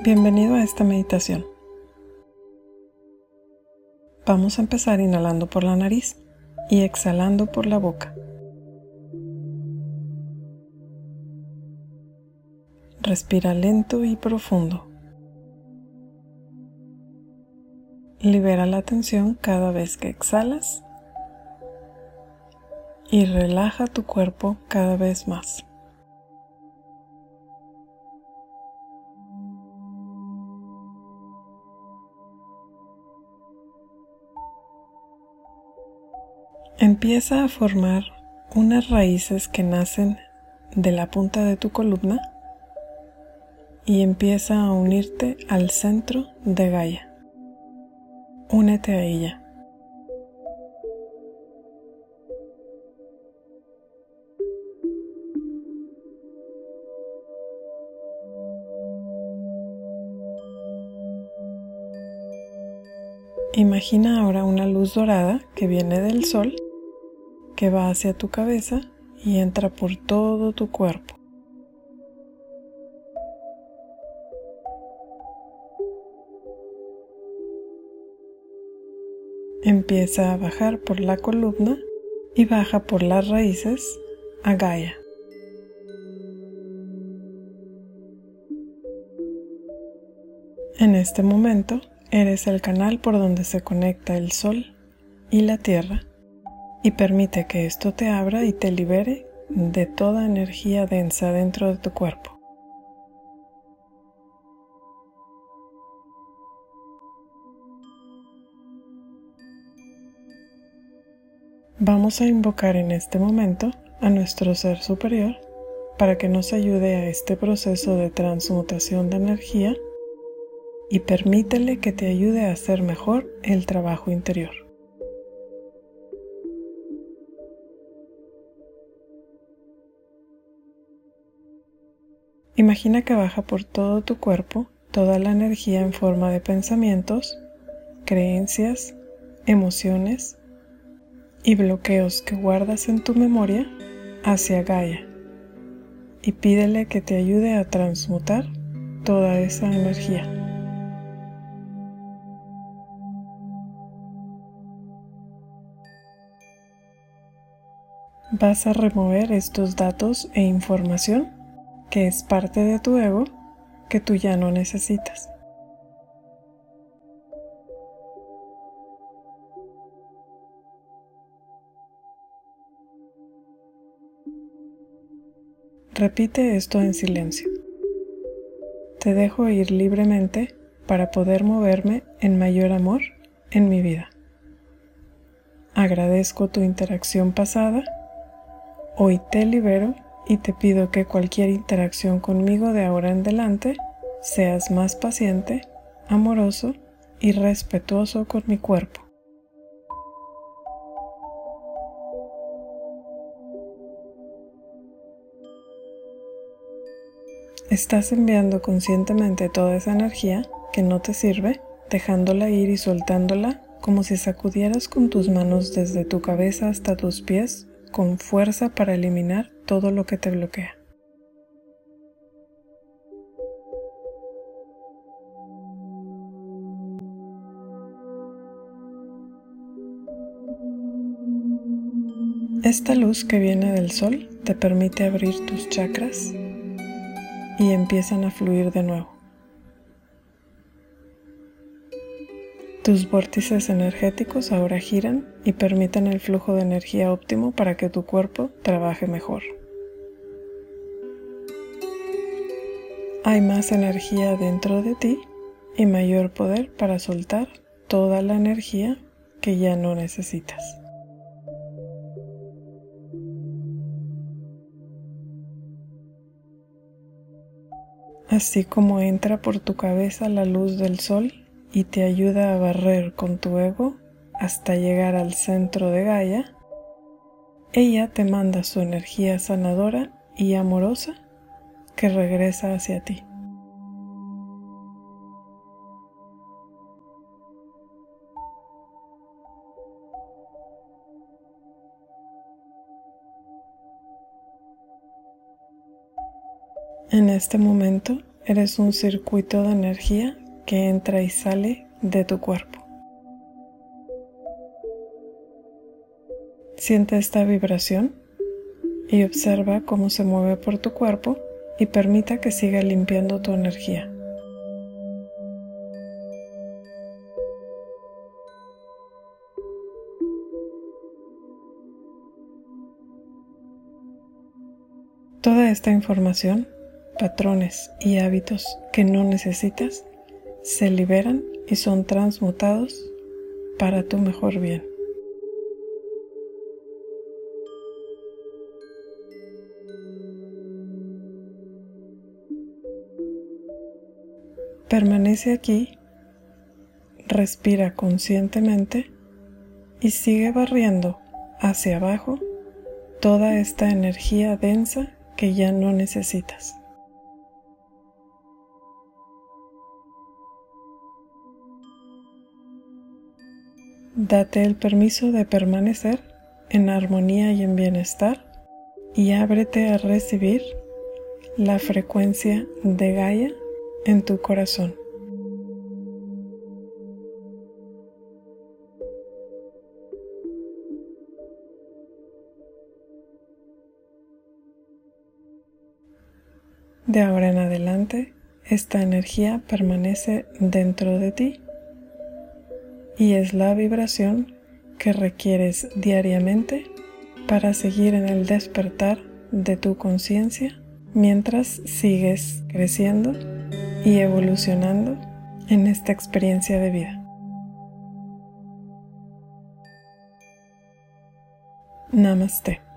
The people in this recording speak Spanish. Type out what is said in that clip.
Bienvenido a esta meditación. Vamos a empezar inhalando por la nariz y exhalando por la boca. Respira lento y profundo. Libera la tensión cada vez que exhalas y relaja tu cuerpo cada vez más. Empieza a formar unas raíces que nacen de la punta de tu columna y empieza a unirte al centro de Gaia. Únete a ella. Imagina ahora una luz dorada que viene del sol que va hacia tu cabeza y entra por todo tu cuerpo. Empieza a bajar por la columna y baja por las raíces a Gaia. En este momento eres el canal por donde se conecta el Sol y la Tierra y permite que esto te abra y te libere de toda energía densa dentro de tu cuerpo. Vamos a invocar en este momento a nuestro ser superior para que nos ayude a este proceso de transmutación de energía y permítele que te ayude a hacer mejor el trabajo interior. Imagina que baja por todo tu cuerpo toda la energía en forma de pensamientos, creencias, emociones y bloqueos que guardas en tu memoria hacia Gaia y pídele que te ayude a transmutar toda esa energía. Vas a remover estos datos e información que es parte de tu ego que tú ya no necesitas. Repite esto en silencio. Te dejo ir libremente para poder moverme en mayor amor en mi vida. Agradezco tu interacción pasada. Hoy te libero y te pido que cualquier interacción conmigo de ahora en adelante seas más paciente, amoroso y respetuoso con mi cuerpo. Estás enviando conscientemente toda esa energía que no te sirve, dejándola ir y soltándola como si sacudieras con tus manos desde tu cabeza hasta tus pies con fuerza para eliminar todo lo que te bloquea. Esta luz que viene del sol te permite abrir tus chakras y empiezan a fluir de nuevo. Tus vórtices energéticos ahora giran y permiten el flujo de energía óptimo para que tu cuerpo trabaje mejor. Hay más energía dentro de ti y mayor poder para soltar toda la energía que ya no necesitas. Así como entra por tu cabeza la luz del sol y te ayuda a barrer con tu ego hasta llegar al centro de Gaia, ella te manda su energía sanadora y amorosa que regresa hacia ti. En este momento eres un circuito de energía que entra y sale de tu cuerpo. Siente esta vibración y observa cómo se mueve por tu cuerpo y permita que siga limpiando tu energía. Toda esta información, patrones y hábitos que no necesitas se liberan y son transmutados para tu mejor bien. Permanece aquí, respira conscientemente y sigue barriendo hacia abajo toda esta energía densa que ya no necesitas. Date el permiso de permanecer en armonía y en bienestar y ábrete a recibir la frecuencia de Gaia en tu corazón. De ahora en adelante, esta energía permanece dentro de ti y es la vibración que requieres diariamente para seguir en el despertar de tu conciencia mientras sigues creciendo y evolucionando en esta experiencia de vida. Namaste.